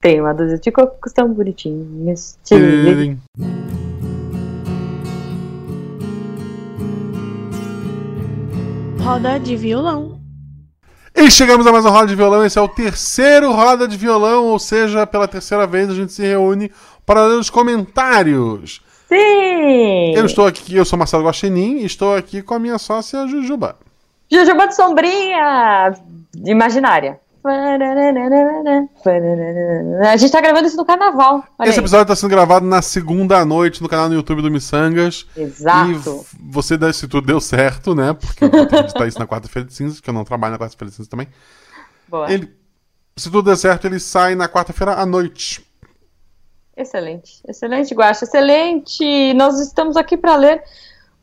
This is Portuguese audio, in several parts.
Tem uma dúzia de cocos tão bonitinhos. Tiririm. Roda de violão. E chegamos a mais uma roda de violão. Esse é o terceiro roda de violão, ou seja, pela terceira vez a gente se reúne para ler os comentários. Sim! Eu estou aqui, eu sou Marcelo Guaxinim e estou aqui com a minha sócia Jujuba. Jujuba de sombrinha imaginária. A gente tá gravando isso no carnaval. Olha Esse aí. episódio está sendo gravado na segunda noite no canal no YouTube do Missangas. Exato. E você, se tudo deu certo, né? Porque eu vou editar isso na quarta-feira de cinzas, que eu não trabalho na quarta-feira de cinzas também. Boa. Ele, se tudo der certo, ele sai na quarta-feira à noite. Excelente, excelente, Guaxa, excelente. Nós estamos aqui para ler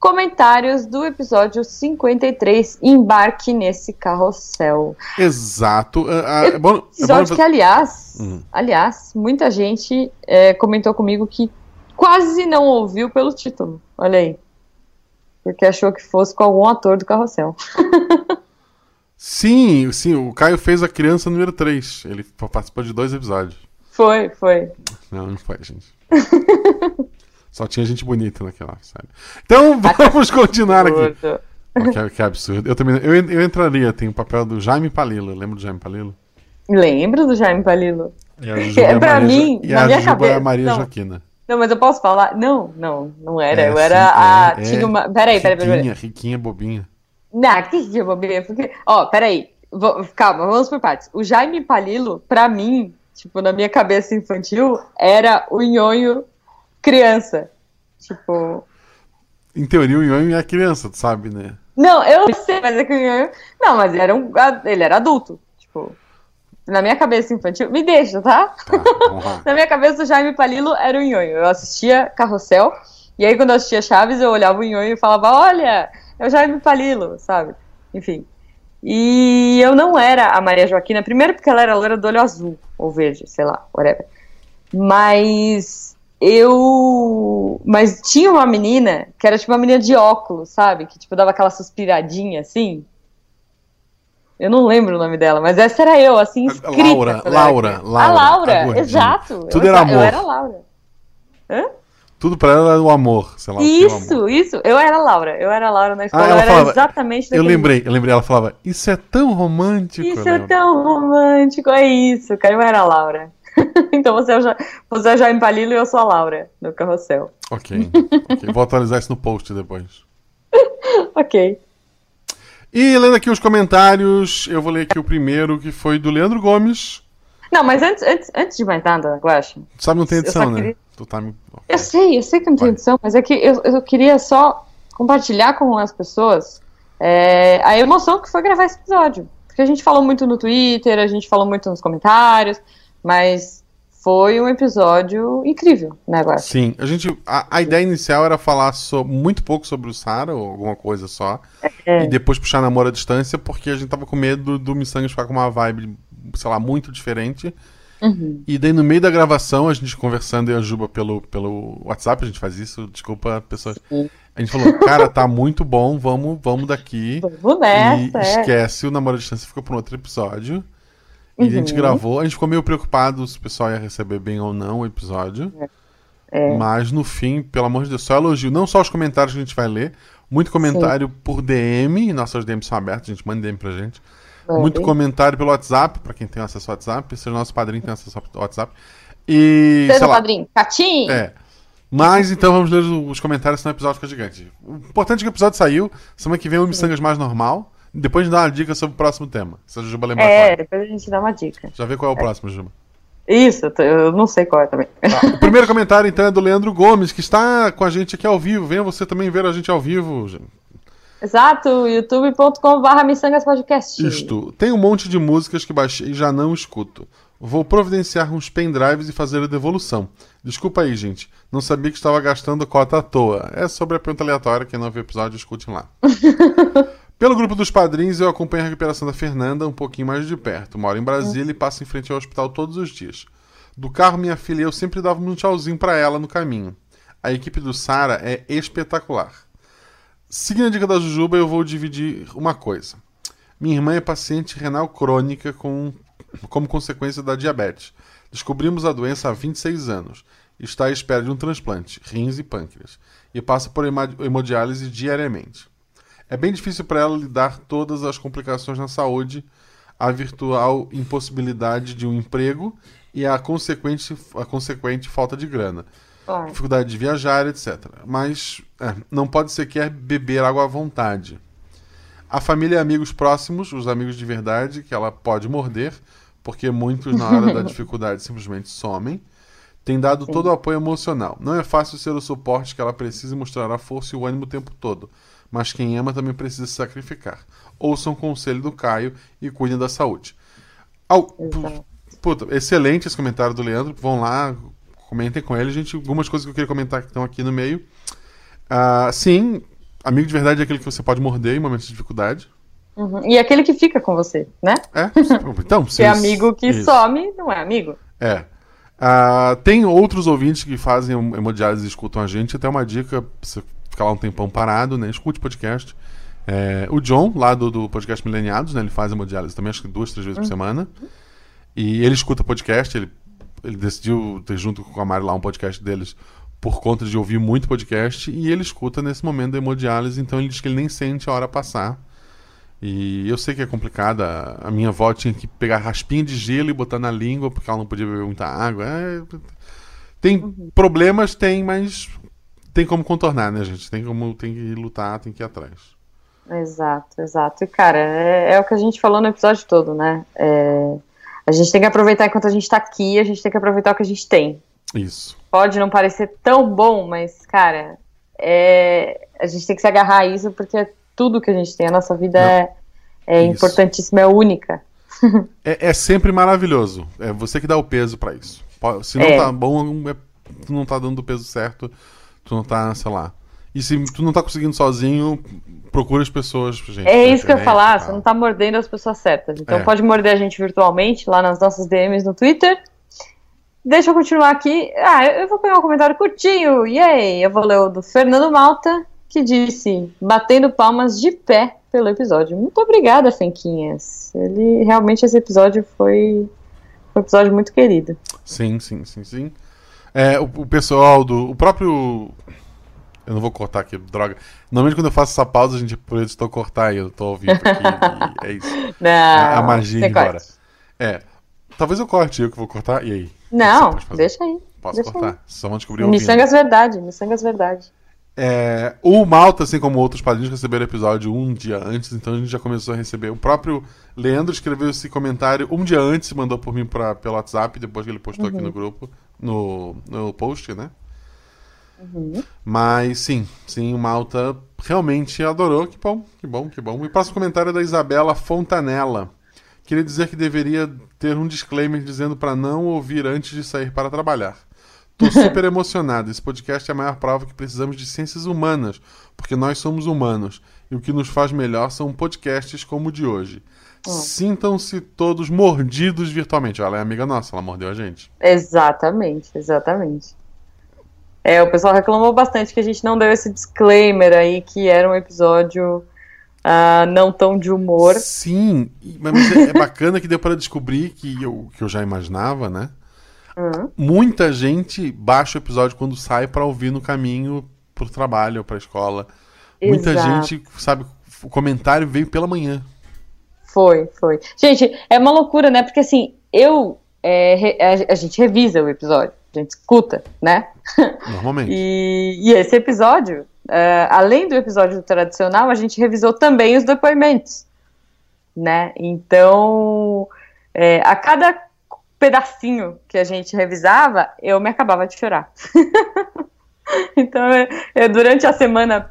comentários do episódio 53, Embarque nesse Carrossel. Exato. Ah, ah, é bom, é bom Episódio que, aliás, Uhum. aliás, muita gente é, comentou comigo que quase não ouviu pelo título. Olha aí. Porque achou que fosse com algum ator do Carrossel. Sim, sim, o Caio fez a criança número 3. Ele participou de dois episódios. Foi, foi. Não, não foi, gente. Só tinha gente bonita naquela série. Então vamos continuar aqui. Oh, que, que absurdo. Eu também. Eu, eu entraria, tem o papel do Jaime Palilo. Lembra do Jaime Palilo? Lembro do Jaime Palilo. E a Juba é pra Maria mim, e na a minha Juba é a cabeça- Maria não. Joaquina. Não, mas eu posso falar? Não, não, não era. É, eu era sim, a. é, tinha é. uma. Peraí, peraí, peraí. Riquinha, riquinha, bobinha. Não, que dia, bobinha. Porque... Ó, peraí. Vou- Calma, vamos por partes. O Jaime Palilo, pra mim, tipo, na minha cabeça infantil, era o nhonho criança. Tipo. Em teoria, o Nhonho é criança, tu sabe, né? Não, eu sei, mas é que o nhonho. Não, mas ele era, um... ele era adulto. Tipo. Na minha cabeça infantil. Me deixa, tá? Tá. Na minha cabeça, o Jaime Palilo era o nhonho. Eu assistia Carrossel, e aí quando eu assistia Chaves, eu olhava o nhonho e falava, olha, é o Jaime Palilo, sabe? Enfim. E eu não era a Maria Joaquina, primeiro porque ela era loira do olho azul, ou verde, sei lá, whatever. Mas eu... Mas tinha uma menina, que era tipo uma menina de óculos, sabe? Que tipo dava aquela suspiradinha, assim. Eu não lembro o nome dela, mas essa era eu, assim, escrita. Laura, eu era Laura. Laura, A a Laura, gordinha. exato. Tudo eu, era Eu amor. era a Laura. Hã? Tudo pra ela era o amor, sei lá. é o amor. Isso, isso. Eu era a Laura. Eu era a Laura na escola. ela eu era falava- exatamente Eu lembrei, eu lembrei, ela falava, isso é tão romântico. Isso eu é tão romântico, é isso, cara. Eu era a Laura. então você é, o Ja- você é o Jaime e eu sou a Laura, no carrossel. Ok, ok. Vou atualizar isso no post depois. Ok. E lendo aqui os comentários, eu vou ler aqui o primeiro, que foi do Leandro Gomes. Não, mas antes, antes, antes de mais nada, Tu sabe, não tem edição, né? queria- tá me... eu sei, eu sei que não tem Vai. edição, mas é que eu, eu queria só compartilhar com as pessoas é, a emoção que foi gravar esse episódio. Porque a gente falou muito no Twitter, a gente falou muito nos comentários, mas foi um episódio incrível, né, Guaxa? Sim, a gente. A, a ideia inicial era falar so- muito pouco sobre o Sara, ou alguma coisa só. É. E depois puxar namoro à distância, porque a gente tava com medo do Missangas ficar com uma vibe, sei lá, muito diferente. Uhum. E daí no meio da gravação, a gente conversando e a Juba pelo, pelo WhatsApp, a gente faz isso, desculpa, pessoas. Sim. A gente falou, cara, tá muito bom, vamos, vamos daqui. Vamos nessa, e é. esquece o namoro à distância, ficou para um outro episódio. E a gente Uhum. gravou, a gente ficou meio preocupado se o pessoal ia receber bem ou não o episódio. É. Mas no fim, pelo amor de Deus, só elogio. Não só os comentários que a gente vai ler, muito comentário por DM, nossas DMs são abertas, a gente manda DM pra gente. Mandem. Muito comentário pelo WhatsApp, pra quem tem acesso ao WhatsApp, seja nosso padrinho tem acesso ao WhatsApp. E. Seja o padrinho. Catim! é. Mas então vamos ler os comentários, senão o episódio fica gigante. O importante é que o episódio saiu. Semana que vem o Missangas mais normal. Depois dá uma dica sobre o próximo tema. Se a Juba lembrar É, qual. depois a gente dá uma dica. Já vê qual é o próximo, Juba. Isso, eu não sei qual é também. Tá, O primeiro comentário, então, é do Leandro Gomes, que está com a gente aqui ao vivo. Venha você também ver a gente ao vivo. gente. Exato, youtube.com.br missangaspodcast. Isto. Tem um monte de músicas que baixei e já não escuto. Vou providenciar uns pendrives e fazer a devolução. Desculpa aí, gente. Não sabia que estava gastando cota à toa. É sobre a pergunta aleatória. Quem não viu o episódio, escutem lá. Pelo grupo dos padrinhos, eu acompanho a recuperação da Fernanda um pouquinho mais de perto. Moro em Brasília e passo em frente ao hospital todos os dias. Do carro, minha filha e eu sempre dava um tchauzinho para ela no caminho. A equipe do Sara é espetacular. Seguindo a dica da Jujuba, eu vou dividir uma coisa. Minha irmã é paciente renal crônica com, como consequência da diabetes. Descobrimos a doença há 26 anos. Está à espera de um transplante, rins e pâncreas, e passa por hemodiálise diariamente. É bem difícil para ela lidar todas as complicações na saúde, a virtual impossibilidade de um emprego e a consequente, a consequente falta de grana. Dificuldade de viajar, etc. Mas é, não pode sequer beber água à vontade. A família e amigos próximos, os amigos de verdade, que ela pode morder, porque muitos na hora da dificuldade simplesmente somem, tem dado Sim. todo o apoio emocional. Não é fácil ser o suporte que ela precisa e mostrar a força e o ânimo o tempo todo, mas quem ama também precisa se sacrificar. Ouçam o conselho do Caio e cuidem da saúde. Au, puta, excelente esse comentário do Leandro. Vão lá, comentem com ele, gente. Algumas coisas que eu queria comentar que estão aqui no meio. Uh, sim, amigo de verdade é aquele que você pode morder em momentos de dificuldade. Uhum. E aquele que fica com você, né? É, então, se é amigo que isso. some, não é amigo. É. Uh, tem outros ouvintes que fazem hemodiálise e escutam a gente. Até uma dica, você ficar lá um tempão parado, né? Escute podcast. É, o John, lá do, do podcast Mileniados, né? Ele faz hemodiálise também, acho que duas, três vezes por uhum. semana. E ele escuta podcast, ele, ele decidiu ter junto com a Mari lá um podcast deles por conta de ouvir muito podcast. E ele escuta nesse momento da hemodiálise, então ele diz que ele nem sente a hora passar. E eu sei que é complicada. A minha avó tinha que pegar raspinha de gelo e botar na língua porque ela não podia beber muita água. É... Tem uhum. problemas, tem, mas tem como contornar, né, gente? Tem como tem que lutar, tem que ir atrás. Exato, exato. E, cara, é, é o que a gente falou no episódio todo, né? É, a gente tem que aproveitar enquanto a gente tá aqui, a gente tem que aproveitar o que a gente tem. Isso. Pode não parecer tão bom, mas, cara, é, a gente tem que se agarrar a isso porque tudo que a gente tem. A nossa vida Não. é, é importantíssima, é única. é, é, sempre maravilhoso. É você que dá o peso para isso. Se não é. tá bom, é, não tá dando o peso certo, tu não tá, sei lá. E se tu não tá conseguindo sozinho, procura as pessoas, gente. É isso que eu ia falar, você não tá mordendo as pessoas certas. Então é. pode morder a gente virtualmente, lá nas nossas DMs no Twitter. Deixa eu continuar aqui. Ah, eu vou pegar um comentário curtinho. Yay! Eu vou ler o do Fernando Malta que disse, batendo palmas de pé pelo episódio. Muito obrigada, Fenquinhas. Ele realmente esse episódio foi um episódio muito querido. Sim, sim, sim, sim. É, o, o pessoal do. O próprio. Eu não vou cortar aqui, droga. Normalmente quando eu faço essa pausa, a gente por estou cortar e eu estou ouvindo aqui. é isso. Não, a, a magia embora. É. Talvez eu corte eu que vou cortar. E aí? Não, deixa aí. Posso deixa cortar? Aí. Só vão descobrir o Missangas verdade, Missangas verdade. É, o Malta, assim como outros padrinhos, receberam o episódio um dia antes, então a gente já começou a receber. O próprio Leandro escreveu esse comentário um dia antes, mandou por mim pra, pelo WhatsApp, depois que ele postou uhum. aqui no grupo, no, no post, né? Uhum. Mas sim, sim, o Malta realmente adorou. Que bom, que bom, que bom. E o próximo comentário é da Isabela Fontanella. Queria dizer que deveria ter um disclaimer dizendo para não ouvir antes de sair para trabalhar. Tô super emocionado. Esse podcast é a maior prova que precisamos de ciências humanas, porque nós somos humanos. E o que nos faz melhor são podcasts como o de hoje. Oh. Sintam-se todos mordidos virtualmente. Ela é amiga nossa, ela mordeu a gente. Exatamente, exatamente. É, o pessoal reclamou bastante que a gente não deu esse disclaimer aí, que era um episódio uh, não tão de humor. Sim, mas é, é bacana que deu para descobrir que eu, que eu já imaginava, né? Uhum. Muita gente baixa o episódio quando sai para ouvir no caminho pro trabalho ou pra escola. Exato. Muita gente, sabe, o comentário veio pela manhã. Foi, foi. Gente, é uma loucura, né? Porque assim, eu. É, a, a, gente revisa o episódio, a gente escuta, né? Normalmente. e, e, esse episódio, é, além do episódio tradicional, a gente revisou também os depoimentos, né? Então, é, a cada pedacinho que a gente revisava, eu me acabava de chorar. então, eu, durante a semana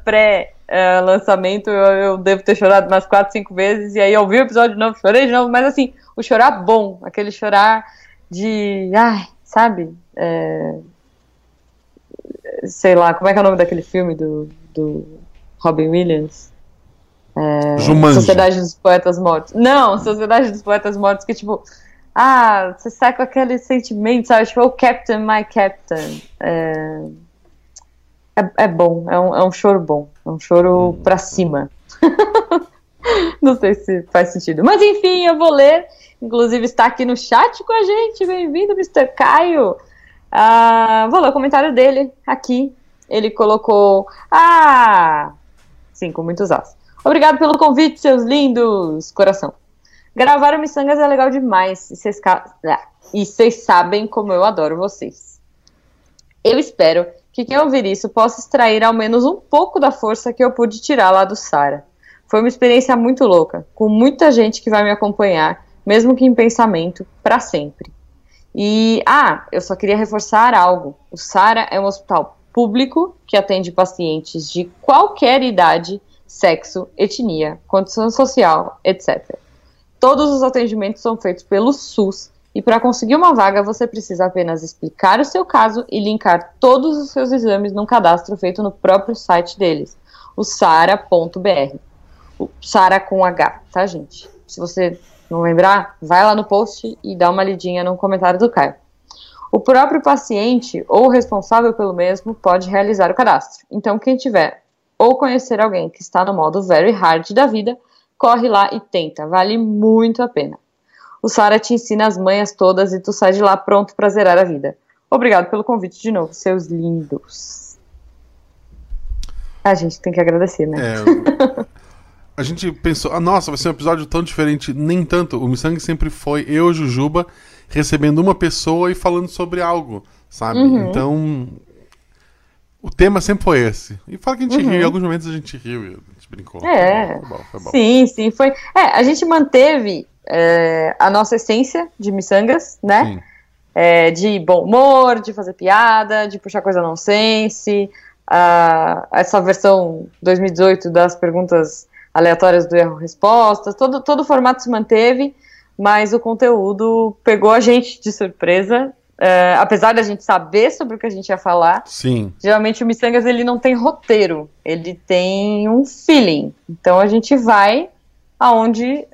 pré-lançamento, eu, eu, devo ter chorado umas quatro, cinco vezes, e aí eu ouvi o episódio de novo, chorei de novo, mas assim, o chorar bom, aquele chorar de, ai, sabe, é, sei lá, como é que é o nome daquele filme do, do Robin Williams? É, Sociedade dos Poetas Mortos. Não, Sociedade dos Poetas Mortos, que tipo, ah, você sai com aquele sentimento, sabe? Tipo, oh, Captain, my Captain. É, é, é bom, é um, é um choro bom. É um choro hum. pra cima. Não sei se faz sentido. Mas enfim, eu vou ler. inclusive está aqui no chat com a gente. Bem-vindo, Mr. Caio. Ah, vou ler o comentário dele aqui. Ele colocou. Ah! Sim, com muitos as. Obrigado pelo convite, seus lindos. Coração. Gravar o Missangas é legal demais. E vocês, e vocês sabem como eu adoro vocês. Eu espero que quem ouvir isso possa extrair ao menos um pouco da força que eu pude tirar lá do Sara. Foi uma experiência muito louca, com muita gente que vai me acompanhar, mesmo que em pensamento, para sempre. E, ah, eu só queria reforçar algo. O Sara é um hospital público que atende pacientes de qualquer idade, sexo, etnia, condição social, etc. Todos os atendimentos são feitos pelo SUS e para conseguir uma vaga você precisa apenas explicar o seu caso e linkar todos os seus exames num cadastro feito no próprio site deles, o sara.br. O Sara com H, tá, gente? Se você não lembrar, vai lá no post e dá uma lidinha no comentário do Caio. O próprio paciente ou responsável pelo mesmo pode realizar o cadastro. Então, quem tiver ou conhecer alguém que está no modo very hard da vida, corre lá e tenta, vale muito a pena. O Sara te ensina as manhas todas e tu sai de lá pronto para zerar a vida. Obrigado pelo convite de novo, seus lindos. A gente tem que agradecer, né? É, a gente pensou, ah, nossa, vai ser um episódio tão diferente. Nem tanto. O Missang sempre foi eu, Jujuba, recebendo uma pessoa e falando sobre algo, sabe? Uhum. Então, o tema sempre foi esse. E fala que a gente uhum. riu, em alguns momentos a gente riu, a gente brincou. É. Foi bom, foi bom. Sim, sim, foi. É, a gente manteve é, a nossa essência de miçangas, né? É, de bom humor, de fazer piada, de puxar coisa nonsense. Uh, essa versão 2018 das perguntas aleatórias do erro-resposta, todo, todo o formato se manteve, mas o conteúdo pegou a gente de surpresa Uh, apesar da gente saber sobre o que a gente ia falar, Sim. geralmente o Missangas ele não tem roteiro, ele tem um feeling. Então a gente vai aonde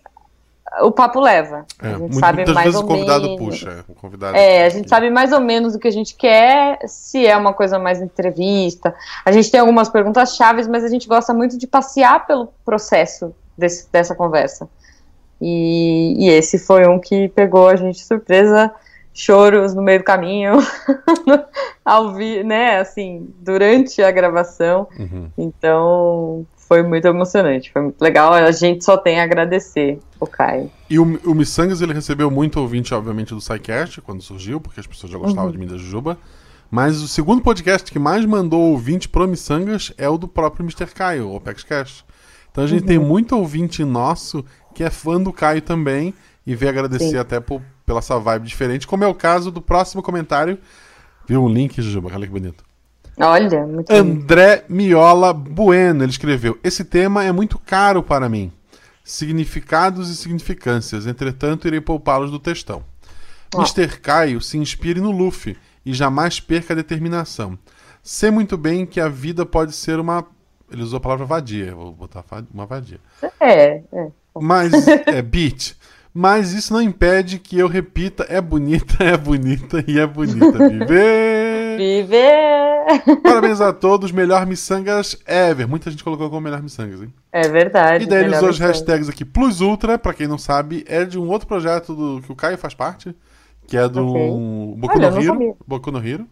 o papo leva. É, a gente sabe muitas mais vezes ou o convidado menos. puxa. O convidado é, a gente sabe mais ou menos o que a gente quer, se é uma coisa mais entrevista. A gente tem algumas perguntas chaves, mas a gente gosta muito de passear pelo processo desse, dessa conversa. E, e esse foi um que pegou a gente de surpresa choros no meio do caminho, ao vi, né, assim, durante a gravação. Uhum. Então, foi muito emocionante, foi muito legal. A gente só tem a agradecer o Caio. E o, o Missangas, ele recebeu muito ouvinte, obviamente, do SciCast, quando surgiu, porque as pessoas já gostavam uhum. de mim da Jujuba. Mas o segundo podcast que mais mandou ouvinte pro Missangas é o do próprio Mr. Caio, o OpexCast. Então a gente uhum. tem muito ouvinte nosso que é fã do Caio também e veio agradecer Sim. até por, pela essa vibe diferente, como é o caso do próximo comentário. Viu um link, Jujuba? Olha que bonito. Olha, muito André Miola Bueno, ele escreveu: Esse tema é muito caro para mim. Significados e significâncias, entretanto, irei poupá-los do textão. Oh. Mr. Caio se inspire no Luffy e jamais perca a determinação. Sei muito bem que a vida pode ser uma. Ele usou a palavra vadia, vou botar uma vadia. É, é. Mas, é, beat. Mas isso não impede que eu repita: é bonita, é bonita e é bonita. Viver! Viver! Parabéns a todos, melhor miçangas ever. Muita gente colocou como melhor miçangas, hein? É verdade. E daí ele usou as hashtags aqui. Plus Ultra, pra quem não sabe, é de um outro projeto do, que o Caio faz parte, que é do okay. Boku, Olha, no Hero, Boku no Hero.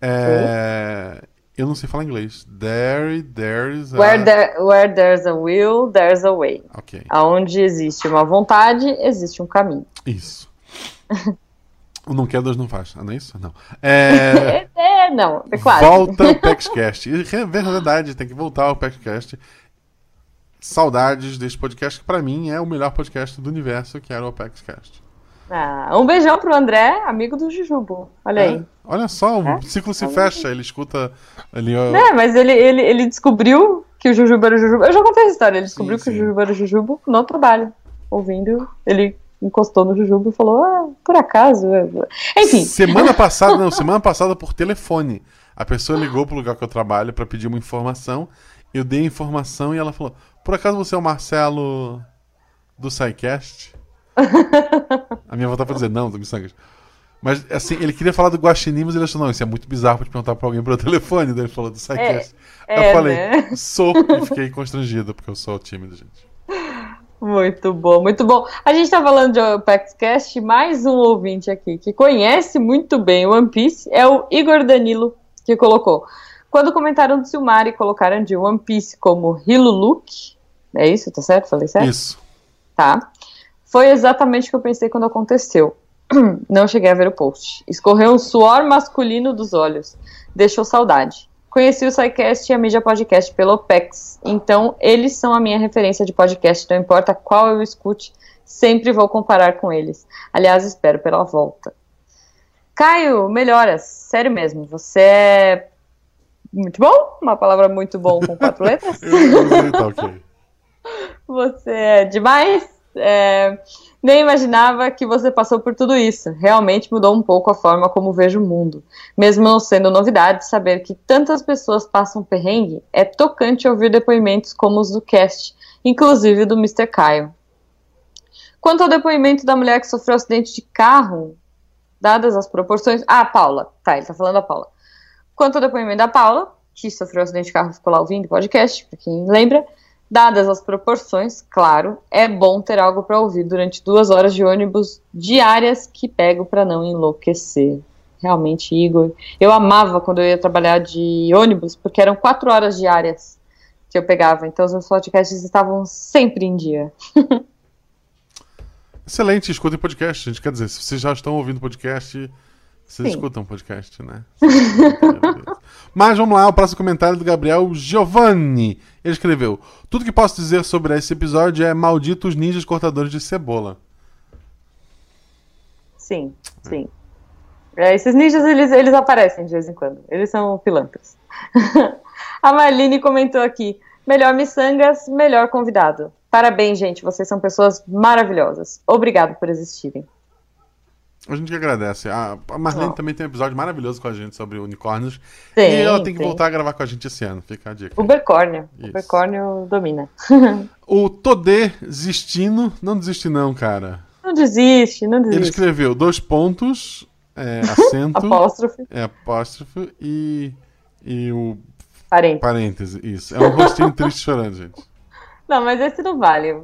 É, eu não sei falar inglês. There, there's a... Where, there, where there's a will, there's a way. Ok. Aonde existe uma vontade, existe um caminho. Isso. o não quer, Deus não faz. Ah, não é isso? Não. É, é não, é quase. Volta o PaxCast. É verdade, tem que voltar ao PaxCast. Saudades desse podcast, que pra mim é o melhor podcast do universo, que era o PaxCast. Ah, um beijão pro André, amigo do Jujubo. Olha é, aí. Olha só, o é? ciclo se fecha, ele escuta ali. Ó... É, mas ele, ele, ele descobriu que o Jujubo era o Jujubo. Eu já contei essa história, ele descobriu sim, que sim. o Jujubo era o Jujubo no trabalho. Ouvindo, ele encostou no Jujubo e falou: Ah, por acaso. Enfim. Semana passada, não, semana passada por telefone. A pessoa ligou pro lugar que eu trabalho para pedir uma informação. Eu dei a informação e ela falou: Por acaso você é o Marcelo do SciCast? a minha vontade foi dizer, não, do Missangas. Mas, assim, ele queria falar do Guaxinim, mas ele achou, não, isso é muito bizarro pra te perguntar pra alguém pelo telefone. Daí ele falou do Psycast. É, eu é, falei, né? sou, e fiquei constrangido, porque eu sou tímido, gente. Muito bom, muito bom. A gente tá falando de OpexCast, mais um ouvinte aqui que conhece muito bem o One Piece é o Igor Danilo, que colocou. Quando comentaram do Silmar e colocaram de One Piece como Hiluluk, é isso, tá certo? Falei certo? Isso. Tá. Foi exatamente o que eu pensei quando aconteceu. Não cheguei a ver o post. Escorreu um suor masculino dos olhos. Deixou saudade. Conheci o SciCast e a mídia podcast pelo OPEX, então eles são a minha referência de podcast, não importa qual eu escute, sempre vou comparar com eles. Aliás, espero pela volta. Caio, melhoras, sério mesmo, você é muito bom, uma palavra muito bom com quatro letras. tá ok. Você é demais. É, nem imaginava que você passou por tudo isso. Realmente mudou um pouco a forma como vejo o mundo. Mesmo não sendo novidade, saber que tantas pessoas passam perrengue é tocante ouvir depoimentos como os do cast, inclusive do Mr. Caio. Quanto ao depoimento da mulher que sofreu acidente de carro, dadas as proporções. Ah, Paula. Tá, ele tá falando da Paula. Quanto ao depoimento da Paula, que sofreu acidente de carro ficou lá ouvindo o podcast, pra quem lembra. Dadas as proporções, claro, é bom ter algo para ouvir durante duas horas de ônibus diárias que pego para não enlouquecer. Realmente, Igor, eu amava quando eu ia trabalhar de ônibus, porque eram quatro horas diárias que eu pegava, então os meus podcasts estavam sempre em dia. Excelente, escutem podcast, gente. Quer dizer, se vocês já estão ouvindo podcast, vocês Sim. escutam podcast, né? Mas vamos lá, o próximo comentário é do Gabriel Giovanni. Ele escreveu: Tudo que posso dizer sobre esse episódio é malditos ninjas cortadores de cebola. Sim, sim. É, esses ninjas, eles, eles aparecem de vez em quando. Eles são pilantras. A Marlene comentou aqui: melhor miçangas, melhor convidado. Parabéns, gente. Vocês são pessoas maravilhosas. Obrigado por existirem. A gente que agradece. A, Marlene também tem um episódio maravilhoso com a gente sobre unicórnios. e ela tem que voltar a gravar com a gente esse ano. Fica a dica. Ubercórnio. Isso. Ubercórnio domina. o Todê Zistino. Não desiste, não, cara. Não desiste, não desiste. Ele escreveu dois pontos, é, acento. apóstrofe. É, apóstrofe e. E o. Parêntese. Parêntese, isso. É um rostinho triste chorando, gente. Não, mas esse não vale.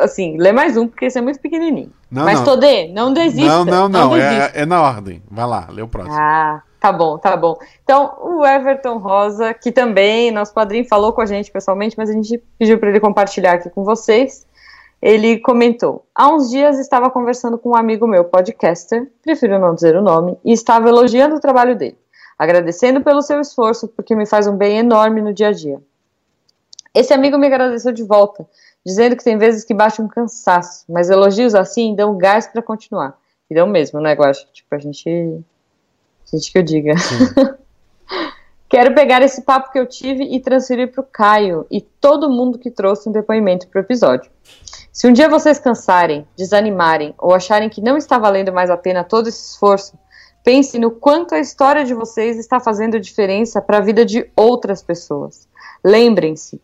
Assim, lê mais um, porque esse é muito pequenininho. Não, mas, não. Todê, não desista. Não, não, não. não é, é, na ordem. Vai lá, lê o próximo. Ah, tá bom, tá bom. Então, o Everton Rosa, que também, nosso padrinho falou com a gente pessoalmente, mas a gente pediu para ele compartilhar aqui com vocês. Ele comentou: Há uns dias estava conversando com um amigo meu, podcaster, prefiro não dizer o nome, e estava elogiando o trabalho dele, agradecendo pelo seu esforço, porque me faz um bem enorme no dia a dia. Esse amigo me agradeceu de volta, dizendo que tem vezes que bate um cansaço, mas elogios assim dão gás para continuar. E dão mesmo, né, Guaxa? Tipo, a gente. A gente que eu diga. Quero pegar esse papo que eu tive e transferir para o Caio e todo mundo que trouxe um depoimento para o episódio. Se um dia vocês cansarem, desanimarem ou acharem que não está valendo mais a pena todo esse esforço, pense no quanto a história de vocês está fazendo diferença para a vida de outras pessoas. Lembrem-se,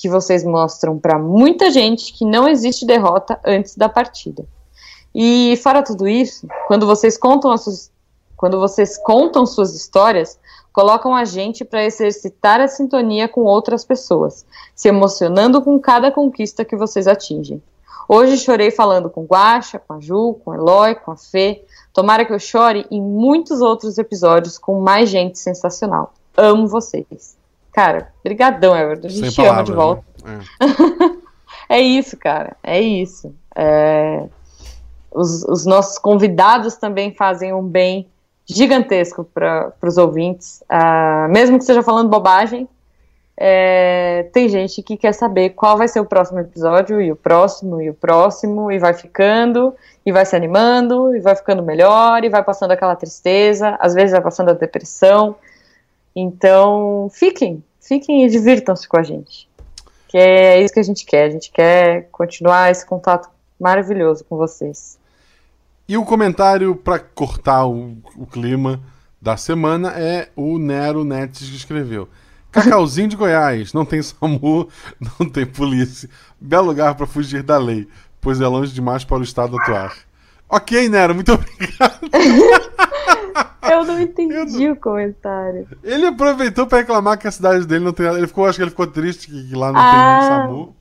que vocês mostram para muita gente que não existe derrota antes da partida. E fora tudo isso, quando vocês contam suas, quando vocês contam suas histórias, colocam a gente para exercitar a sintonia com outras pessoas, se emocionando com cada conquista que vocês atingem. Hoje chorei falando com Guaxa, com a Ju, com a Eloy, com a Fê. Tomara que eu chore em muitos outros episódios com mais gente sensacional. Amo vocês. Cara, brigadão, Everton. A gente Sem ama de volta. Né? É. é. isso, cara. É isso. É... Os, os, nossos convidados também fazem um bem gigantesco para os ouvintes. Uh, mesmo que esteja falando bobagem, é... tem gente que quer saber qual vai ser o próximo episódio, e o próximo, e o próximo, e vai ficando, e vai se animando, e vai ficando melhor, e vai passando aquela tristeza, às vezes vai passando a depressão. Então, fiquem, fiquem e divirtam-se com a gente. Que é isso que a gente quer. A gente quer continuar esse contato maravilhoso com vocês. E o comentário para cortar o, o, clima da semana é o Nero Netes que escreveu. Cacauzinho de Goiás, não tem SAMU, não tem polícia. Belo lugar para fugir da lei, pois é longe demais para o Estado atuar. Ok, Nero, muito obrigado. Eu não entendi Eu o comentário. Ele aproveitou para reclamar que a cidade dele não tem nada. Ele ficou, acho que ele ficou triste que lá não ah, tem SAMU.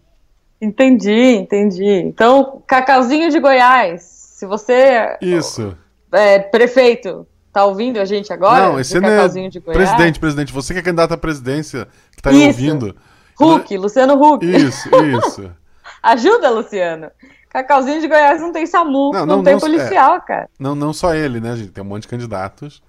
Entendi, entendi. Então, Cacauzinho de Goiás, se você. Isso. É, prefeito, tá ouvindo a gente agora? Não, esse não é. Presidente, presidente, você que é candidato à presidência, que tá isso. ouvindo. Huck. Luciano Huck. Isso, isso. Ajuda, Luciano. Cacauzinho de Goiás não tem SAMU, não, não, não tem não, policial, é, cara. Não, não só ele, né, gente? Tem um monte de candidatos.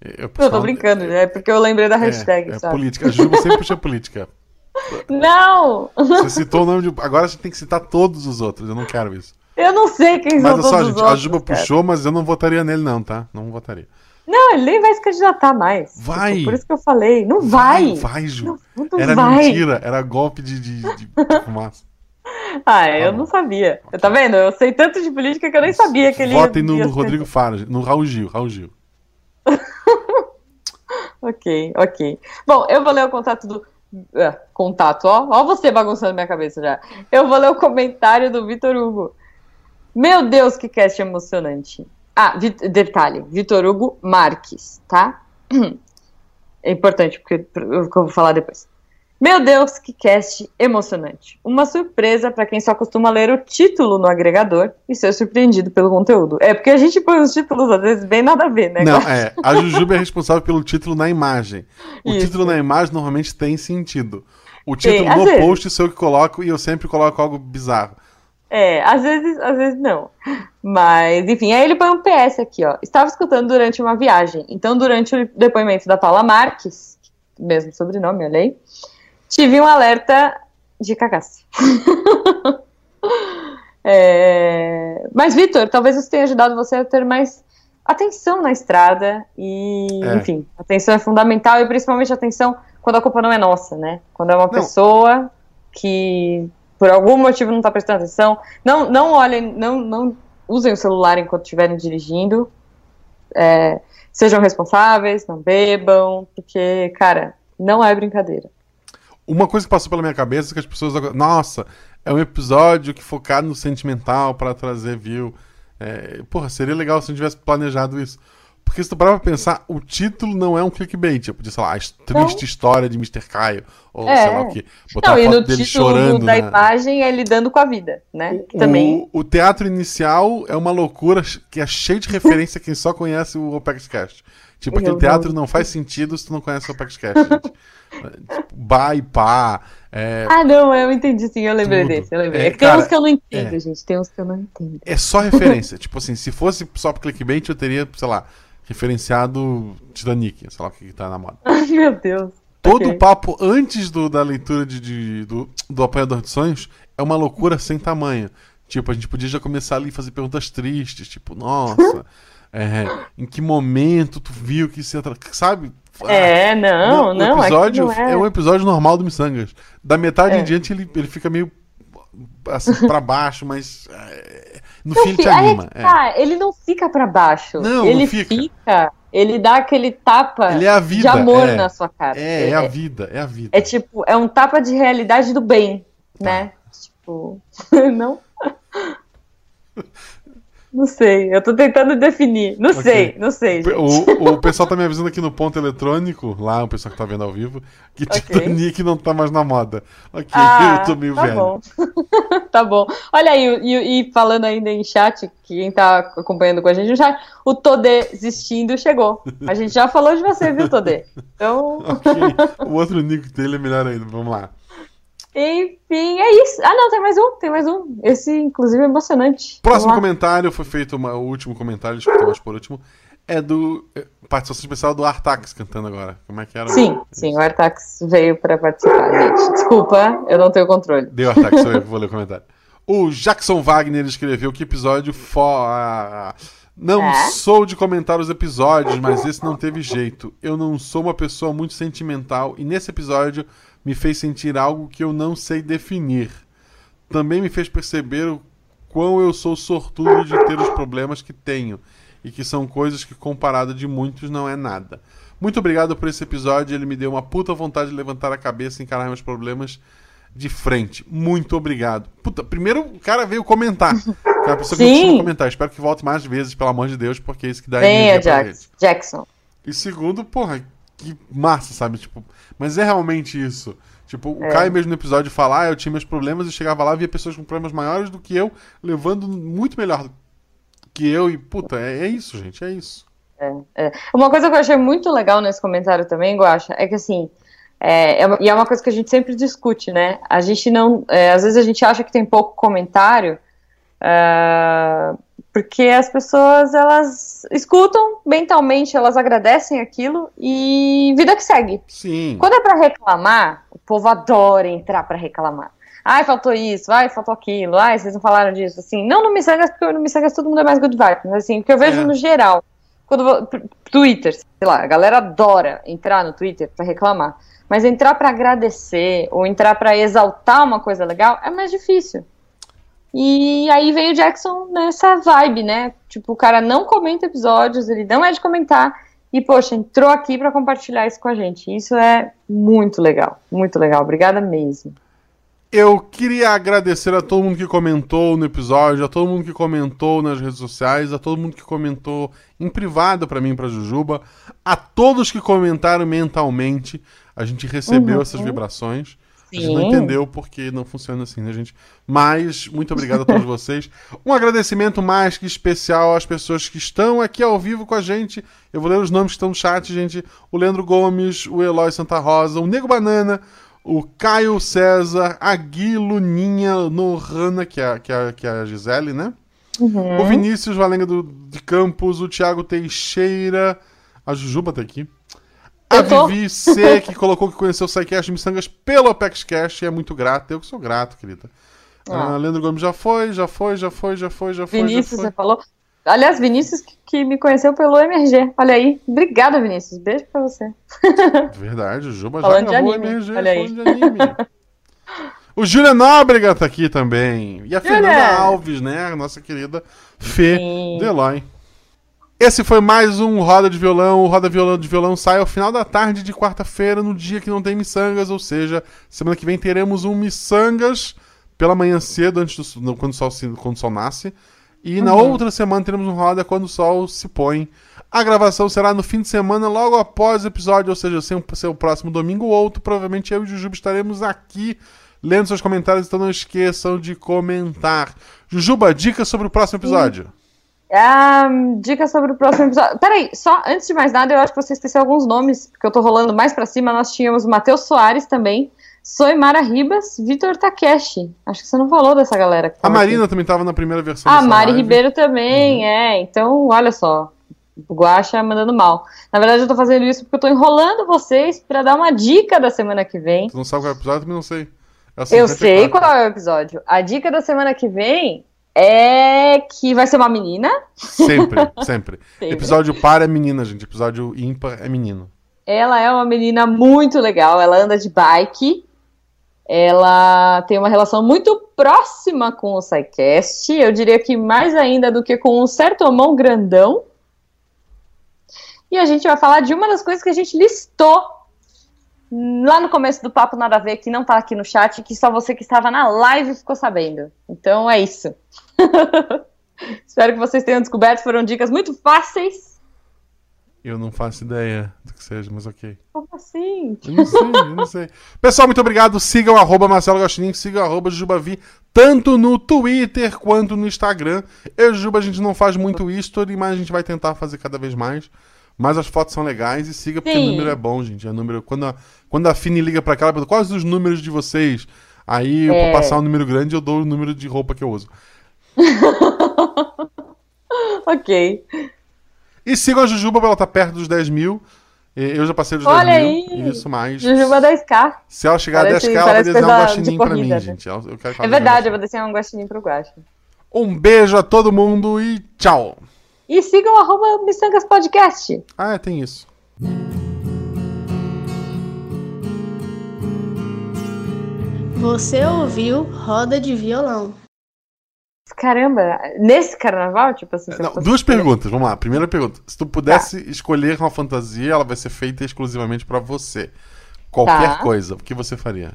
Eu, eu tô brincando, é, é porque eu lembrei da é, hashtag. É, é política. A Juba sempre puxa política. Não! Você citou o nome de. Agora você tem que citar todos os outros. Eu não quero isso. Eu não sei quem mas são todos só, os gente, outros. A Juba cara. puxou, mas eu não votaria nele, não, tá? Não votaria. Não, ele nem vai se candidatar mais. Vai! Tipo, por isso que eu falei. Não vai! Vai, vai Ju. Não, não era vai. mentira, era golpe de, de, de fumaça. Ah, eu tá não sabia. Okay. Tá vendo? Eu sei tanto de política que eu nem sabia que ele Votem no, no Rodrigo Fara, no Raul Gil, Raul Gil. ok, ok. Bom, eu vou ler o contato do. Uh, contato, ó. Ó, você bagunçando minha cabeça já. Eu vou ler o comentário do Vitor Hugo. Meu Deus, que cast emocionante. Ah, detalhe, Vitor Hugo Marques, tá? É importante, porque eu vou falar depois. Meu Deus, que cast emocionante. Uma surpresa para quem só costuma ler o título no agregador e ser surpreendido pelo conteúdo. É porque a gente põe os títulos, às vezes, bem nada a ver, né? Não, é. A Jujuba é responsável pelo título na imagem. O Isso. título na imagem normalmente tem sentido. O título tem, no vezes. post sou eu que coloco e eu sempre coloco algo bizarro. É, às vezes, às vezes não. Mas, enfim, aí ele põe um PS aqui, ó. Estava escutando durante uma viagem. Então, durante o depoimento da Paula Marques, mesmo sobrenome, olha aí, tive um alerta de cagaço. é... Mas, Vitor, talvez isso tenha ajudado você a ter mais atenção na estrada e, é. enfim, atenção é fundamental e principalmente atenção quando a culpa não é nossa, né? Quando é uma não. pessoa que por algum motivo não está prestando atenção, não, não olhem, não, não usem o celular enquanto estiverem dirigindo, é, sejam responsáveis, não bebam, porque, cara, não é brincadeira. Uma coisa que passou pela minha cabeça é que as pessoas. Nossa, é um episódio que focado no sentimental para trazer view. É, porra, seria legal se eu tivesse planejado isso. Porque se tu parar pra pensar, o título não é um clickbait. Tipo, de, sei lá, a triste não. história de Mr. Caio. Ou é. sei lá o que. Botar não, a foto dele chorando. da na... imagem é lidando com a vida, né? O, Também. O, teatro inicial é uma loucura que é cheio de referência a quem só conhece o Opex Cast. Tipo, aquele teatro não faz sentido se tu não conhece o Opex Cast, gente. tipo, Ba e pá. É... Ah, não, eu entendi sim, eu lembrei Tudo. desse, eu lembrei. É, tem cara, uns que eu não entendo, é... gente, tem uns que eu não entendo. É só referência. tipo assim, se fosse só clickbait, eu teria, sei lá, referenciado Titanic, sei lá o que, que tá na moda. Ai, meu Deus. Todo okay. o papo antes do, da leitura de, de, do, do Apanhador de Sonhos é uma loucura sem tamanho. Tipo, a gente podia já começar ali a fazer perguntas tristes, tipo, nossa, é, em que momento tu viu que isso ia. Sabe? É, não, não. O episódio não é. é um episódio normal do Missangas. Da metade é. em diante ele, ele fica meio assim pra baixo, mas. É, no fim ele te anima. É, tá, ele não fica para baixo. Não, ele não fica. fica. Ele dá aquele tapa é vida, de amor é, na sua cara. É, é, é, a vida, é a vida. É tipo, é um tapa de realidade do bem, tá. né? Tipo, não. Não sei, eu tô tentando definir. Não okay. sei, não sei. O, o, pessoal tá me avisando aqui no ponto eletrônico, lá, o pessoal que tá vendo ao vivo, que okay. Titanic não tá mais na moda. Ok, ah, eu tô meio tá velho. Bom. tá bom. Olha aí, e, e, falando ainda em chat, quem tá acompanhando com a gente no chat, o Todê existindo chegou. A gente já falou de você, viu, Todê? Então. ok. O outro nick dele é melhor ainda, vamos lá. Enfim, é isso. Ah, não, tem mais um, tem mais um. Esse, inclusive, é emocionante. Próximo comentário foi feito, uma, o último comentário, escutamos por último, é do. É, participação especial do Artax cantando agora. Como é que era? Sim, sim, o Artax veio para participar, gente. Desculpa, eu não tenho controle. Deu Artax, eu que vou ler o comentário. O Jackson Wagner escreveu que episódio fo... Não é? sou de comentar os episódios, mas esse não teve jeito. Eu não sou uma pessoa muito sentimental e nesse episódio me fez sentir algo que eu não sei definir. Também me fez perceber o quão eu sou sortudo de ter os problemas que tenho e que são coisas que, comparado de muitos, não é nada. Muito obrigado por esse episódio, ele me deu uma puta vontade de levantar a cabeça e encarar meus problemas de frente. Muito obrigado. Puta, primeiro o cara veio comentar. Aquela pessoa que Sim. comentar. Espero que volte mais vezes, pelo amor de Deus, porque é isso que dá Venha, Jackson. Jackson. E segundo, porra, que massa, sabe? Tipo, mas é realmente isso. Tipo, o É. Caio mesmo no episódio falar, eu tinha meus problemas e chegava lá e via pessoas com problemas maiores do que eu, levando muito melhor do que eu. E, puta, é, é isso, gente, é isso. É. Uma coisa que eu achei muito legal nesse comentário também, Guaxa, é que assim, é, é e é uma coisa que a gente sempre discute, né? A gente não. é, às vezes a gente acha que tem pouco comentário, é, porque as pessoas elas escutam mentalmente, elas agradecem aquilo e vida que segue. Sim. Quando é pra reclamar, o povo adora entrar pra reclamar. Ai, faltou isso, ai, faltou aquilo, ai, vocês não falaram disso, assim. Não no Missangas, porque no Missangas todo mundo é mais good vibe, mas assim, o que eu vejo É. no geral, quando Twitter, sei lá, a galera adora entrar no Twitter pra reclamar, mas entrar pra agradecer ou entrar pra exaltar uma coisa legal é mais difícil. E aí veio o Jackson nessa vibe, né? Tipo, o cara não comenta episódios, ele não é de comentar, e, poxa, entrou aqui pra compartilhar isso com a gente. Isso é muito legal, muito legal. Obrigada mesmo. Eu queria agradecer a todo mundo que comentou no episódio, a todo mundo que comentou nas redes sociais, a todo mundo que comentou em privado pra mim e pra Jujuba, a todos que comentaram mentalmente. A gente recebeu Uhum. essas vibrações. A gente não entendeu porque não funciona assim, né, gente? Mas, muito obrigado a todos vocês. Um agradecimento mais que especial às pessoas que estão aqui ao vivo com a gente. Eu vou ler os nomes que estão no chat, gente. O Leandro Gomes, o Eloy Santa Rosa, o Nego Banana, o Caio César, a Gui Luninha Nohana, que é, que, é, que é a Gisele, né? Uhum. O Vinícius Valenga do, de Campos, o Thiago Teixeira, a Jujuba tá aqui. A tô. Vivi C, que colocou que conheceu o SciCast de Missangas pelo ApexCast e é muito grato. Eu que sou grato, querida. Ah. Ah, Leandro Gomes já foi, já foi, já foi, já foi, já foi. Vinícius, já você foi. falou. Aliás, Vinícius que, que me conheceu pelo MRG. Olha aí. Obrigada, Vinícius. Beijo pra você. Verdade, o Juba já Falando de gravou anime, MRG, olha aí. falando de anime. o Júlia Nóbrega tá aqui também. E a! Fernanda Alves, né? A nossa querida Fê Sim. Deloy. Esse foi mais um Roda de Violão. O Roda Violão de Violão sai ao final da tarde de quarta-feira, no dia que não tem miçangas, ou seja, semana que vem teremos um miçangas pela manhã cedo, antes do, quando, o sol quando o sol nasce. E na Uhum. outra semana teremos um Roda quando o sol se põe. A gravação será no fim de semana, logo após o episódio, ou seja, sem ser o próximo domingo ou outro. Provavelmente eu e o Jujuba estaremos aqui lendo seus comentários, então não esqueçam de comentar. Jujuba, dicas sobre o próximo episódio. Ah, dica sobre o próximo episódio. Peraí, só antes de mais nada, eu acho que você esqueceu alguns nomes, porque eu tô rolando mais pra cima. Nós tínhamos Matheus Soares também, Soimara Ribas, Vitor Takeshi. Acho que você não falou dessa galera. A tava Marina também estava na primeira versão. Ah, dessa Mari live. Ribeiro também, é. Então, olha só. O Guaxa mandando mal. Na verdade, eu tô fazendo isso porque eu tô enrolando vocês pra dar uma dica da semana que vem. Tu não sabe qual é o episódio? Eu também não sei. É Eu 54. sei qual é o episódio. A dica da semana que vem é que vai ser uma menina. Sempre, sempre. Sempre. Episódio par é menina, gente. Episódio ímpar é menino. Ela é uma menina muito legal. Ela anda de bike. Ela tem uma relação muito próxima com o SciCast. Eu diria que mais ainda do que com um certo homão grandão. E a gente vai falar de uma das coisas que a gente listou lá no começo do Papo Nada a Ver, que não tá aqui no chat, que só você que estava na live ficou sabendo. Então é isso. Espero que vocês tenham descoberto. Foram dicas muito fáceis. Eu não faço ideia do que seja, mas ok. Como assim? Eu não sei, eu não sei. Pessoal, muito obrigado. Sigam arroba Marcelo Gostinho, sigam arroba Jujubavi, tanto no Twitter quanto no Instagram. Eu e Juba, a gente não faz muito history, mas a gente vai tentar fazer cada vez mais. Mas as fotos são legais e siga porque Sim. o número é bom, gente. É número... quando, a, quando a Fini liga pra cá, ela pergunta quais os números de vocês. Aí, eu, É. pra passar um número grande, eu dou o número de roupa que eu uso. ok. E sigam a Jujuba, ela tá perto dos 10 mil. Eu já passei dos Olha 10 mil. aí. Isso mais. Jujuba 10k. Se ela chegar Parece- a 10k, ela vai desenhar um coisa de guaxinim pra mim, né? gente. Eu quero que É verdade, eu vou descer um guaxinim pro Guaxa. Um beijo a todo mundo e tchau. E sigam arroba Missangas Podcast. Ah, tem isso. Você ouviu Roda de Violão. Caramba, nesse carnaval, tipo assim... Não, fosse duas escolher- perguntas, vamos lá. Primeira pergunta. Se tu pudesse Tá. escolher uma fantasia, ela vai ser feita exclusivamente pra você. Qualquer Tá. coisa, o que você faria?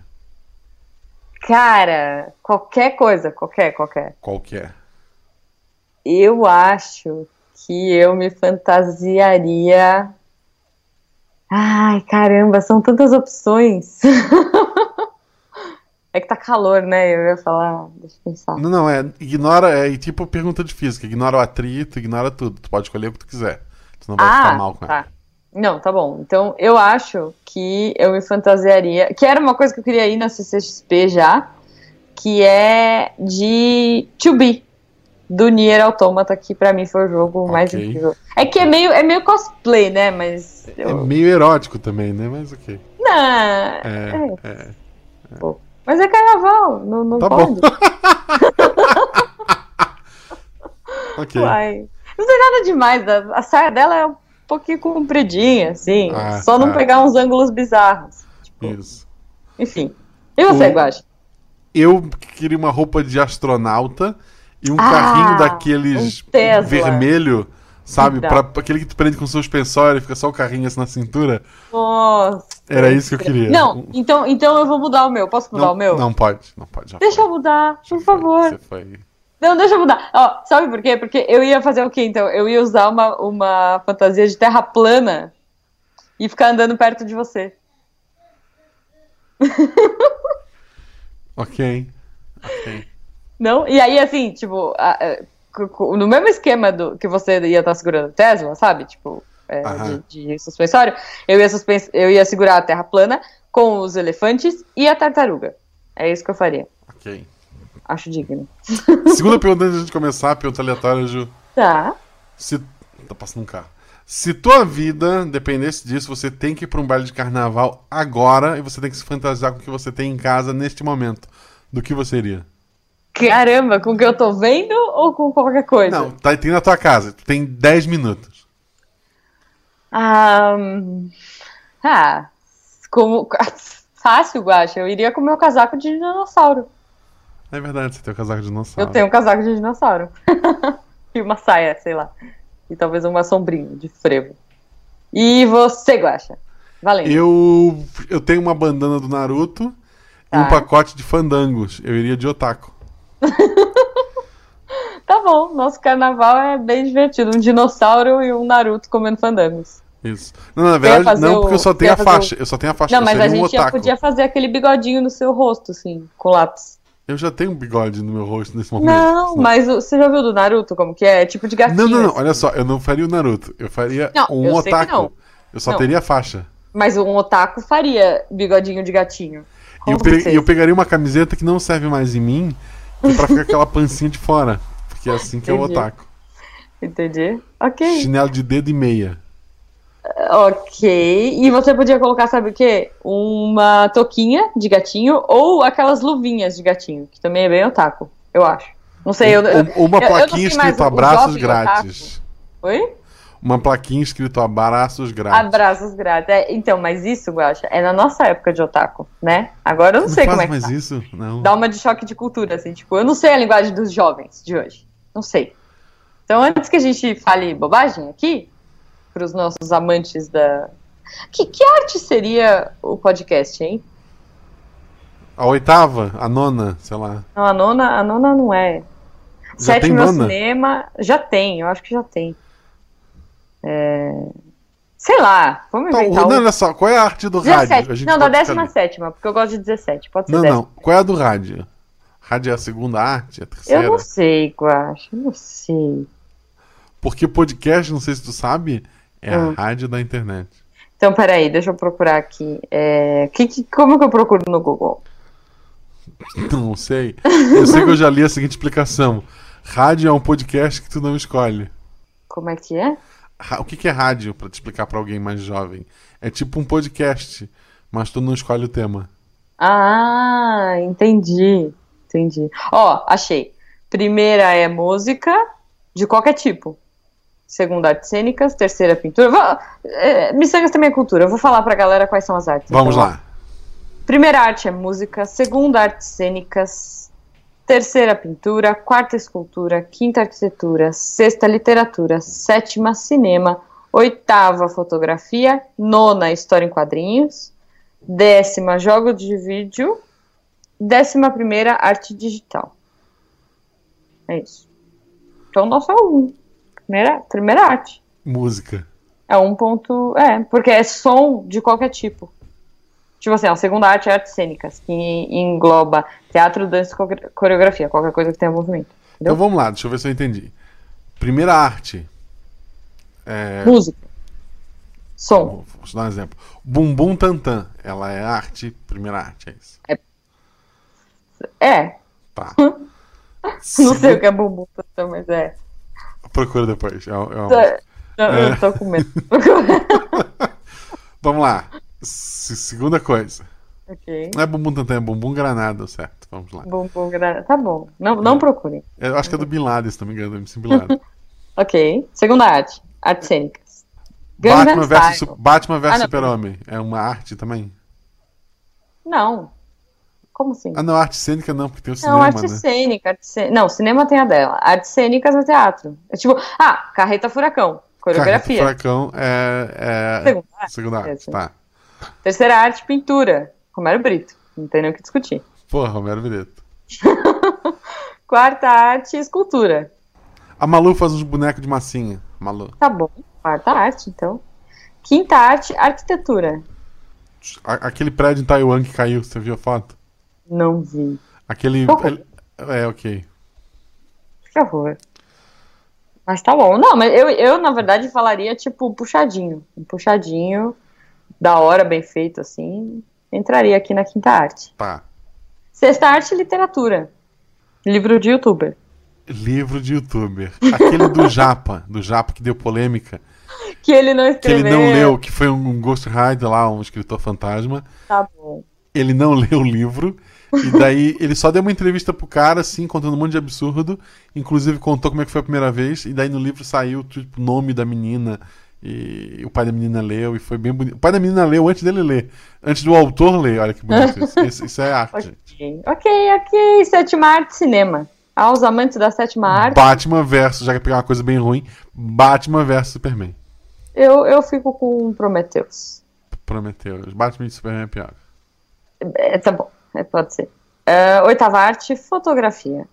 Cara, qualquer coisa, qualquer, qualquer. Qualquer. Eu acho que eu me fantasiaria... Ai, caramba, são tantas opções. É que tá calor, né? Eu ia falar, deixa eu pensar. Não, não, é. Ignora, é tipo pergunta de física. Ignora o atrito, ignora tudo. Tu pode escolher o que tu quiser. Tu não vai ah, ficar mal com ela. tá. Não, tá bom. Então, eu acho que eu me fantasiaria. Que era uma coisa que eu queria ir na CCXP já. Que é de To Be. Do Nier Automata, que pra mim foi o jogo mais Ok. incrível. É que é meio, é meio cosplay, né? Mas. É Eu... meio erótico também, né? Mas ok. Não, É, é. pô. Mas é carnaval, não, não Tá pode. bom. ok. Uai. Não tem nada demais. A, a saia dela é um pouquinho compridinha, assim. Ah, só não ah. pegar uns ângulos bizarros. Tipo, Isso. enfim. E você, O- Guache? Eu queria uma roupa de astronauta e um Ah, carrinho daqueles um vermelho, sabe? Pra, pra aquele que tu prende com suspensório e fica só o carrinho assim na cintura. Nossa. Era isso que eu queria. Não, então, então eu vou mudar o meu. Posso mudar não, o meu? Não pode, não pode. Deixa foi. eu mudar, por Foi, favor. Você foi. Não, deixa eu mudar. Ó, sabe por quê? Porque eu ia fazer o quê, então? Eu ia usar uma, uma fantasia de terra plana e ficar andando perto de você. Ok. Ok. Não? E aí, assim, tipo, cu- no mesmo esquema do que você ia estar segurando o Tesla, sabe? Tipo, é, de, de suspensório, eu ia, suspens- eu ia segurar a terra plana com os elefantes e a tartaruga. É isso que eu faria. Ok. Acho digno. Segunda pergunta antes de a gente começar, pergunta aleatória, Ju. Tá. Se. Tá passando um carro. Se tua vida dependesse disso, você tem que ir pra um baile de carnaval agora e você tem que se fantasiar com o que você tem em casa neste momento. Do que você iria? Caramba, com o que eu tô vendo ou com qualquer coisa? Não, tá, tem na tua casa. Tem 10 minutos. Ah, ah, como. Fácil, Guacha. Eu iria com o meu casaco de dinossauro. É verdade, você tem o casaco de dinossauro. Eu tenho um casaco de dinossauro. e uma saia, sei lá. E talvez uma sombrinha de frevo. E você, Guacha? Valendo. Eu, eu tenho uma bandana do Naruto e um Tá. pacote de fandangos. Eu iria de otaku. Tá bom, nosso carnaval é bem divertido. Um dinossauro e um Naruto comendo fandangos. Isso. Não, na verdade, não, o- porque eu só tenho a faixa. Eu só tenho a faixa. Não, mas a um gente já otaku. podia fazer aquele bigodinho no seu rosto, assim, com lápis. Eu já tenho um bigode no meu rosto nesse momento. Não, mas o- você já viu do Naruto como que é? É tipo de gatinho. Não, não, não. assim. Olha só, eu não faria o Naruto. Eu faria Não, um eu otaku. Eu só Não. teria a faixa. Mas um otaku faria bigodinho de gatinho. E eu, pe- eu pegaria uma camiseta que não serve mais em mim, que é pra ficar aquela pancinha de fora. Porque é assim que é o Entendi. otaku. Entendi. Ok. Chinelo de dedo e meia. Ok. E você podia colocar, sabe o quê? Uma touquinha de gatinho ou aquelas luvinhas de gatinho, que também é bem otaku, eu acho. Não sei, eu. eu- Ou, uma eu- eu plaquinha mais escrito abraços grátis. Oi? Uma plaquinha escrito abraços grátis. Abraços grátis. É, então, mas isso, Guacha, é na nossa época de otaku, né? Agora eu não, Não sei como é que mais tá. isso? Não. Dá uma de choque de cultura, assim, tipo, eu não sei a linguagem dos jovens de hoje. Não sei. Então, antes que a gente fale bobagem aqui, para os nossos amantes da. Que, que arte seria o podcast, hein? A oitava? A nona? Sei lá. Não, a nona, a nona não é. Já nona? cinema. Já tem, eu acho que já tem. É, Sei lá, vamos Então, inventar não, um. olha só, qual é a arte do rádio? 17. A gente Não, da pode escolher. 17, porque eu gosto de 17. Pode ser Não, 10. não. Qual é a do rádio? Rádio é a segunda arte? A Eu terceira? não sei, Guacho, eu não sei. Porque podcast, não sei se tu sabe, é Hum. a rádio da internet. Então, peraí, deixa eu procurar aqui. É, que, que- como que eu procuro no Google? Não sei. Eu sei que eu já li a seguinte explicação. Rádio é um podcast que tu não escolhe. Como é que é? O que que é rádio, pra te explicar pra alguém mais jovem? É tipo um podcast, mas tu não escolhe o tema. Ah, entendi. Entendi. Ó, achei. Primeira é música de qualquer tipo. Segunda, artes cênicas. Terceira, pintura. Vou, é, miçangas também é cultura. Eu vou falar pra galera quais são as artes. Vamos então, lá. Primeira arte é música. Segunda, artes cênicas. Terceira, pintura. Quarta, escultura. Quinta, arquitetura. Sexta, literatura. Sétima, cinema. Oitava, fotografia. Nona, história em quadrinhos. Décima, jogo de vídeo. Décima primeira, arte digital. É isso. Então, nossa, é um. Primeira, primeira arte. Música. É um ponto. É, porque é som de qualquer tipo. Tipo assim, a segunda arte é artes cênicas, que engloba teatro, dança e coreografia, qualquer coisa que tenha movimento. Entendeu? Então vamos lá, deixa eu ver se eu entendi. Primeira arte. É... Música. Som. Vou dar um exemplo. Bumbum Tantan. Ela é arte, primeira arte, é isso. É. É. Tá. Não sei o que é bumbum Tantan, mas é. Procura depois. É, é uma... Não, é. Eu tô com medo. Vamos lá. Segunda coisa. Ok. Não é bumbum tantan, é bumbum granada, certo? Vamos lá. Bumbum granada. Tá bom. Não, não é. procurem. Eu acho que é do Bin Laden, se não me engano, do MC Bin Laden. ok. Segunda arte. Artes cênicas. Batman versus, Batman versus ah, Super-Homem. É uma arte também? Não. Como assim? Ah, não, arte cênica não, porque tem o cinema, Não, arte né? cênica, arte cênica. Não, cinema tem a dela. Artes cênicas no teatro. É tipo, ah, Carreta Furacão. Coreografia. Carreta Furacão é, é... Segunda arte. Segunda arte, tá. Terceira arte, pintura. Romero Brito. Não tem nem o que discutir. Porra, Romero Brito. Quarta arte, escultura. A Malu faz uns bonecos de massinha. Malu. Tá bom. Quarta arte, então. Quinta arte, arquitetura. Aquele prédio em Taiwan que caiu, você viu a foto? Não vi. Aquele. É, ok. Que horror. Mas tá bom. Não, mas eu, eu na verdade, falaria, tipo, puxadinho. Um puxadinho, da hora, bem feito, assim. Entraria aqui na quinta arte. Tá. Sexta arte, literatura. Livro de youtuber. Livro de youtuber. Aquele do Japa, do Japa que deu polêmica. Que ele não escreveu. Que ele não leu, que foi um Ghost Rider lá, um escritor fantasma. Tá bom. Ele não leu o livro. E daí ele só deu uma entrevista pro cara, assim, contando um monte de absurdo. Inclusive contou como é que foi a primeira vez. E daí no livro saiu tipo, o nome da menina. E o pai da menina leu e foi bem bonito. O pai da menina leu antes dele ler. Antes do autor ler. Olha que bonito isso. Isso, isso é arte. ok, ok. ok. Sétima arte, cinema. Aos amantes da sétima arte. Batman versus, já que pegar uma coisa bem ruim, Batman versus Superman. Eu, eu fico com Prometheus. Prometheus. Batman e Superman é pior. É, tá bom. É, pode ser. Uh, oitava arte, fotografia.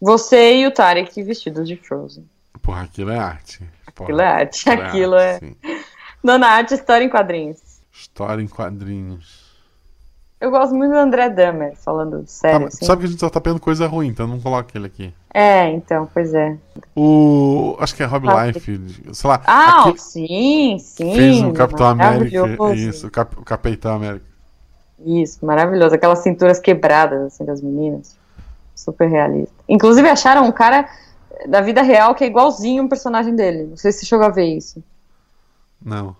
Você e o Tarek vestidos de Frozen. Porra, aquilo é arte. Porra, aquilo é arte. Aquilo, aquilo é. Arte, é... Nona arte, história em quadrinhos. História em quadrinhos. Eu gosto muito do André Dahmer, falando sério. Tá, assim. Sabe que a gente só tá pegando coisa ruim, então não coloca ele aqui. É, então, pois é. O. Acho que é Rob ah, Liefeld, sei lá. Ah, sim, sim. Fez o Capitão América. Isso, o, Cap, o Capitão América. Isso, maravilhoso. Aquelas cinturas quebradas, assim, das meninas. Super realista. Inclusive, acharam um cara da vida real que é igualzinho um personagem dele. Não sei se você chegou a ver isso. Não.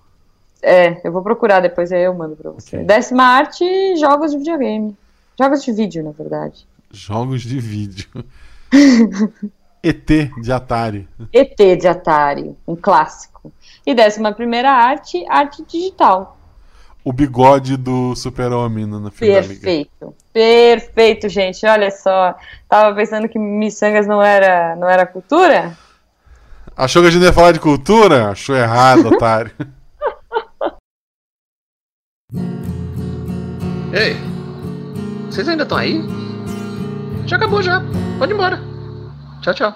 É, eu vou procurar depois, aí eu mando pra você. Okay. Décima arte, jogos de videogame. Jogos de vídeo, na verdade. Jogos de vídeo. ET de Atari. ET de Atari, um clássico. E décima primeira arte, arte digital o bigode do super-homem no filme Perfeito. Perfeito, gente. Olha só. Tava pensando que miçangas não era, não era cultura? Achou que a gente ia falar de cultura? Achou errado, otário. Ei, vocês ainda estão aí? Já acabou já. Pode ir embora. Tchau, tchau.